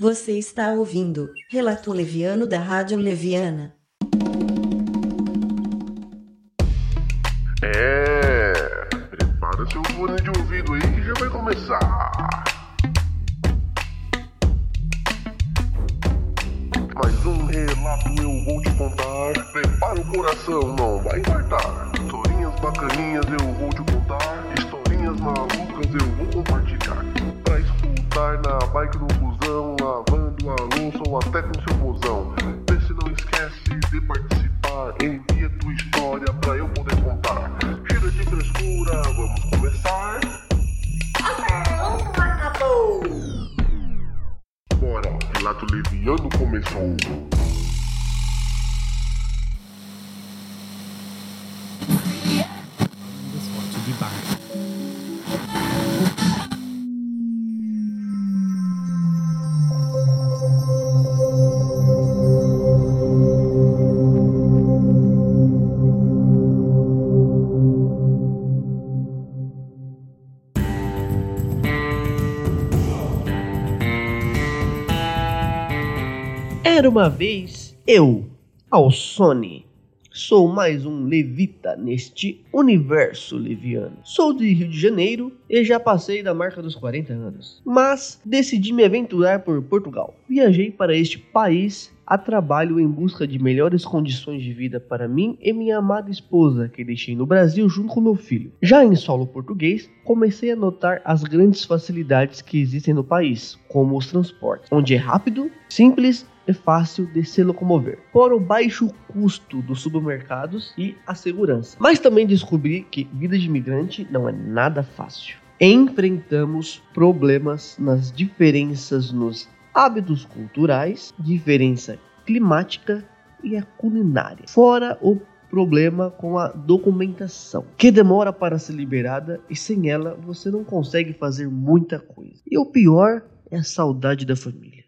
Você está ouvindo Relato Leviano da Rádio Leviana. É, prepara seu fone de ouvido aí que já vai começar. Mais um relato eu vou te contar. Prepara o coração, não vai infartar. Historinhas bacaninhas eu vou te contar. Historinhas malucas eu vou compartilhar. Pra escutar na bike no busão, lavando a louça ou até com seu mozão. Vê não esquece de participar. Envia tua história pra eu poder contar. Chega de frescura, vamos começar. Bora, relato leviano começou. Uma vez eu, Alsone. Sou mais um levita neste universo leviano. Sou de Rio de Janeiro e já passei da marca dos 40 anos. Mas decidi me aventurar por Portugal. Viajei para este país a trabalho em busca de melhores condições de vida para mim e minha amada esposa, que deixei no Brasil junto com meu filho. Já em solo português, comecei a notar as grandes facilidades que existem no país, como os transportes, onde é rápido, simples e fácil de se locomover, fora o baixo custo dos supermercados e a segurança. Mas também descobri que vida de imigrante não é nada fácil. Enfrentamos problemas nas diferenças nos hábitos culturais, diferença climática e a culinária. Fora o problema com a documentação, que demora para ser liberada e sem ela você não consegue fazer muita coisa. E o pior é a saudade da família.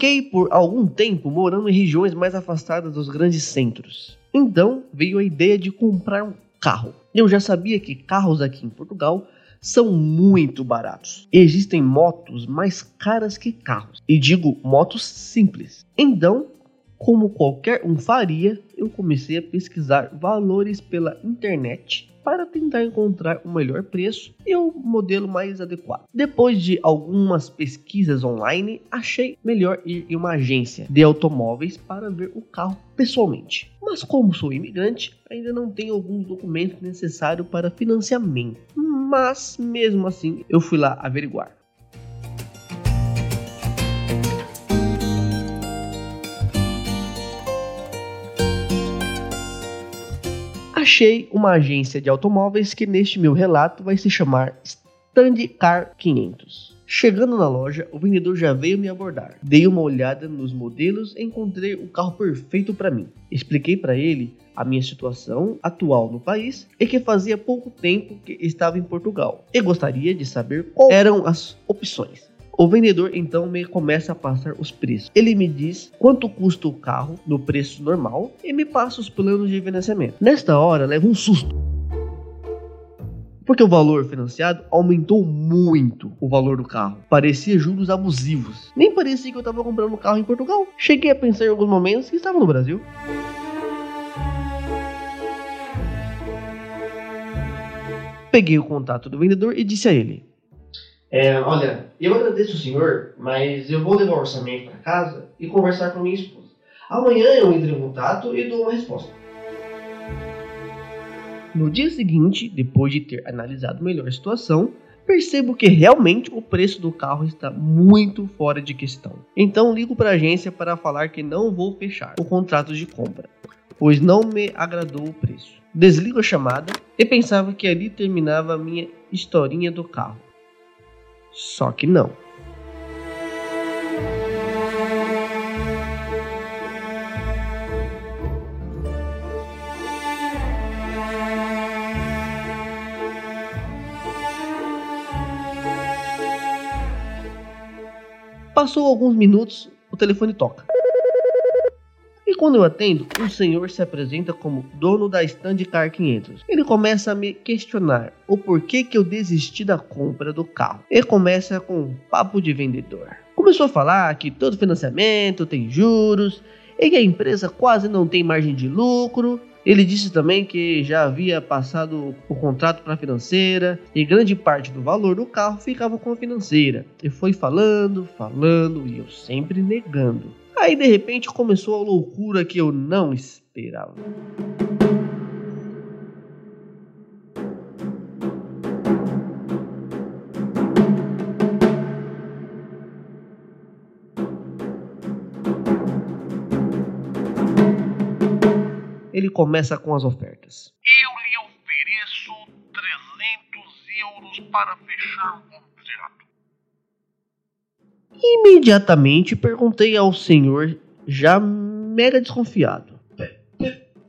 Fiquei por algum tempo morando em regiões mais afastadas dos grandes centros. Então veio a ideia de comprar um carro. Eu já sabia que carros aqui em Portugal são muito baratos. Existem motos mais caras que carros. E digo motos simples. Então, como qualquer um faria, eu comecei a pesquisar valores pela internet para tentar encontrar o melhor preço e o modelo mais adequado. Depois de algumas pesquisas online, achei melhor ir em uma agência de automóveis para ver o carro pessoalmente. Mas como sou imigrante, ainda não tenho alguns documentos necessários para financiamento. Mas mesmo assim, eu fui lá averiguar. Achei uma agência de automóveis que neste meu relato vai se chamar Stand Car 500. Chegando na loja, o vendedor já veio me abordar. Dei uma olhada nos modelos e encontrei o carro perfeito para mim. Expliquei para ele a minha situação atual no país e que fazia pouco tempo que estava em Portugal e gostaria de saber quais eram as opções. O vendedor então me começa a passar os preços. Ele me diz quanto custa o carro no preço normal e me passa os planos de financiamento. Nesta hora, levo um susto. Porque o valor financiado aumentou muito o valor do carro. Parecia juros abusivos. Nem parecia que eu estava comprando um carro em Portugal. Cheguei a pensar em alguns momentos que estava no Brasil. Peguei o contato do vendedor e disse a ele: é, olha, eu agradeço o senhor, mas eu vou levar o orçamento para casa e conversar com minha esposa. Amanhã eu entro em contato e dou uma resposta. No dia seguinte, depois de ter analisado melhor a situação, percebo que realmente o preço do carro está muito fora de questão. Então ligo para a agência para falar que não vou fechar o contrato de compra, pois não me agradou o preço. Desligo a chamada e pensava que ali terminava a minha historinha do carro. Só que não. Passou alguns minutos, o telefone toca. Quando eu atendo, um senhor se apresenta como dono da Stand Car 500. Ele começa a me questionar o porquê que eu desisti da compra do carro. E começa com um papo de vendedor. Começou a falar que todo financiamento tem juros e que a empresa quase não tem margem de lucro. Ele disse também que já havia passado o contrato para a financeira e grande parte do valor do carro ficava com a financeira. E foi falando, falando e eu sempre negando. Aí de repente começou a loucura que eu não esperava. Ele começa com as ofertas. Eu lhe ofereço 300 euros para fechar. Imediatamente perguntei ao senhor, já mega desconfiado.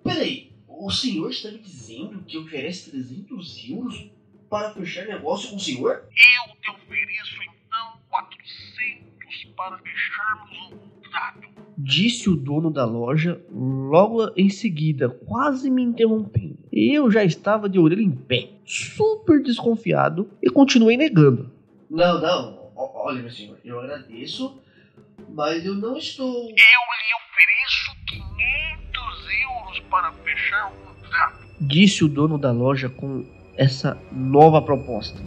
Peraí, o senhor está me dizendo que oferece 300 euros para fechar negócio com o senhor? Eu te ofereço então 400 para fecharmos o contrato. Disse o dono da loja logo em seguida, quase me interrompendo. Eu já estava de orelha em pé, super desconfiado e continuei negando. Não, não. Olha, meu senhor, eu agradeço, mas eu não estou. Eu lhe ofereço 500 euros para fechar o contrato. Disse o dono da loja com essa nova proposta.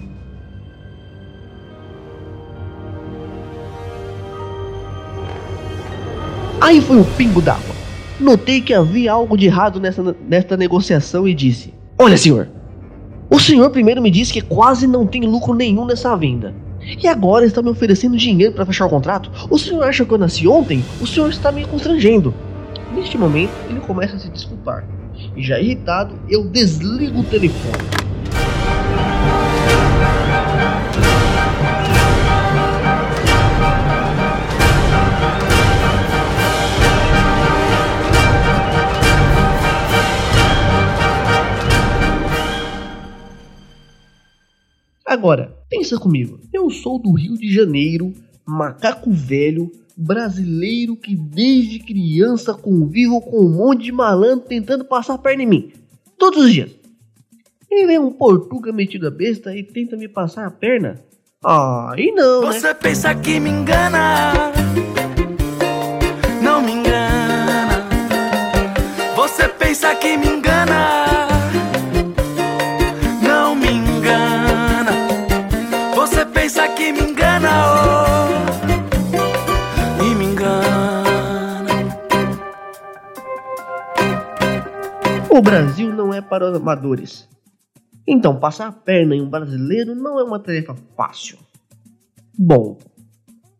Aí foi o pingo d'água. Notei que havia algo de errado nessa, nesta negociação e disse: Olha, senhor, o senhor primeiro me disse que quase não tem lucro nenhum nessa venda. E agora está me oferecendo dinheiro para fechar o contrato? O senhor acha que eu nasci ontem? O senhor está me constrangendo. Neste momento, ele começa a se desculpar. E já irritado, eu desligo o telefone. Agora, pensa comigo. Eu sou do Rio de Janeiro, macaco velho, brasileiro que desde criança convivo com um monte de malandro tentando passar a perna em mim. Todos os dias. E vem um portuga metido a besta e tenta me passar a perna? Ah, e não, né? Você pensa que me engana? Para os amadores. Então, passar a perna em um brasileiro não é uma tarefa fácil. Bom,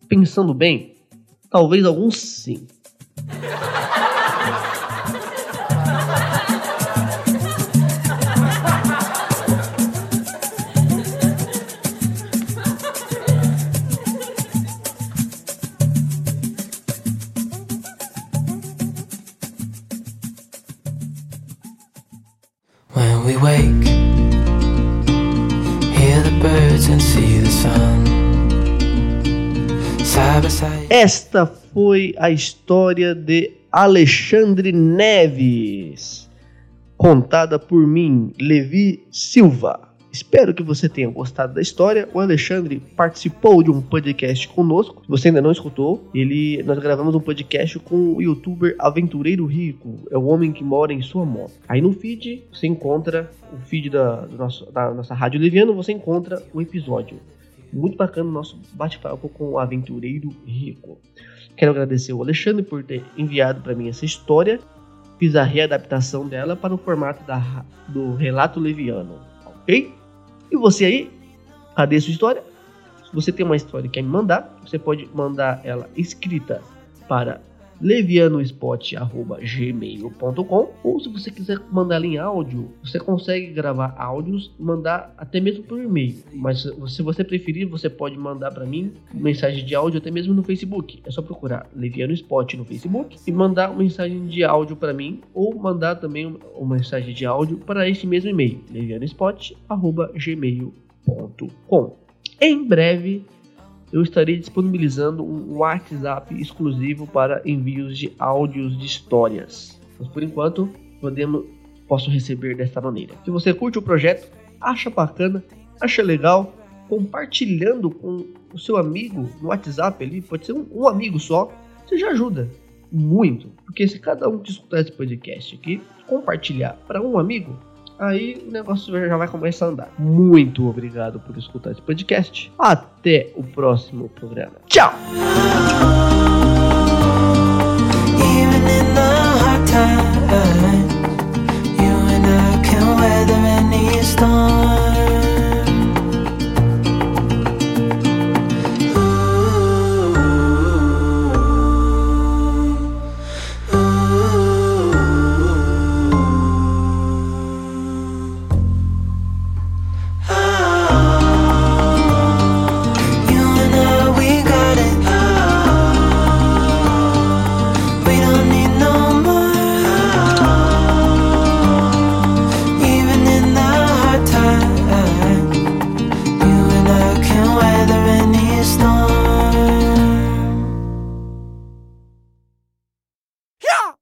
pensando bem, talvez alguns sim. We wake, hear the birds and see the sun. Esta foi a história de Alexandre Neves, contada por mim, Levi Silva. Espero que você tenha gostado da história. O Alexandre participou de um podcast conosco. Se você ainda não escutou, ele nós gravamos um podcast com o youtuber Aventureiro Rico. É o homem que mora em sua moto. Aí no feed você encontra o feed da, nosso, da nossa rádio Leviano, você encontra o episódio. Muito bacana o nosso bate-papo com o Aventureiro Rico. Quero agradecer o Alexandre por ter enviado para mim essa história. Fiz a readaptação dela para o formato da, do relato leviano, ok? E você aí, cadê sua história? Se você tem uma história e quer me mandar, você pode mandar ela escrita para levianospot.gmail.com ou se você quiser mandar ela em áudio, você consegue gravar áudios mandar até mesmo por e-mail. Mas se você preferir, você pode mandar para mim mensagem de áudio até mesmo no Facebook. É só procurar Leviano Spot no Facebook e mandar uma mensagem de áudio para mim ou mandar também um- uma mensagem de áudio para este mesmo e-mail, levianospot.gmail.com. Em breve eu estarei disponibilizando um WhatsApp exclusivo para envios de áudios de histórias. Mas por enquanto, podemos, posso receber desta maneira. Se você curte o projeto, acha bacana, acha legal, compartilhando com o seu amigo no WhatsApp ali, pode ser um, um amigo só, você já ajuda muito. Porque se cada um que escutar esse podcast aqui compartilhar para um amigo, aí o negócio já vai começar a andar. Muito obrigado por escutar esse podcast. Até o próximo programa. Tchau! storm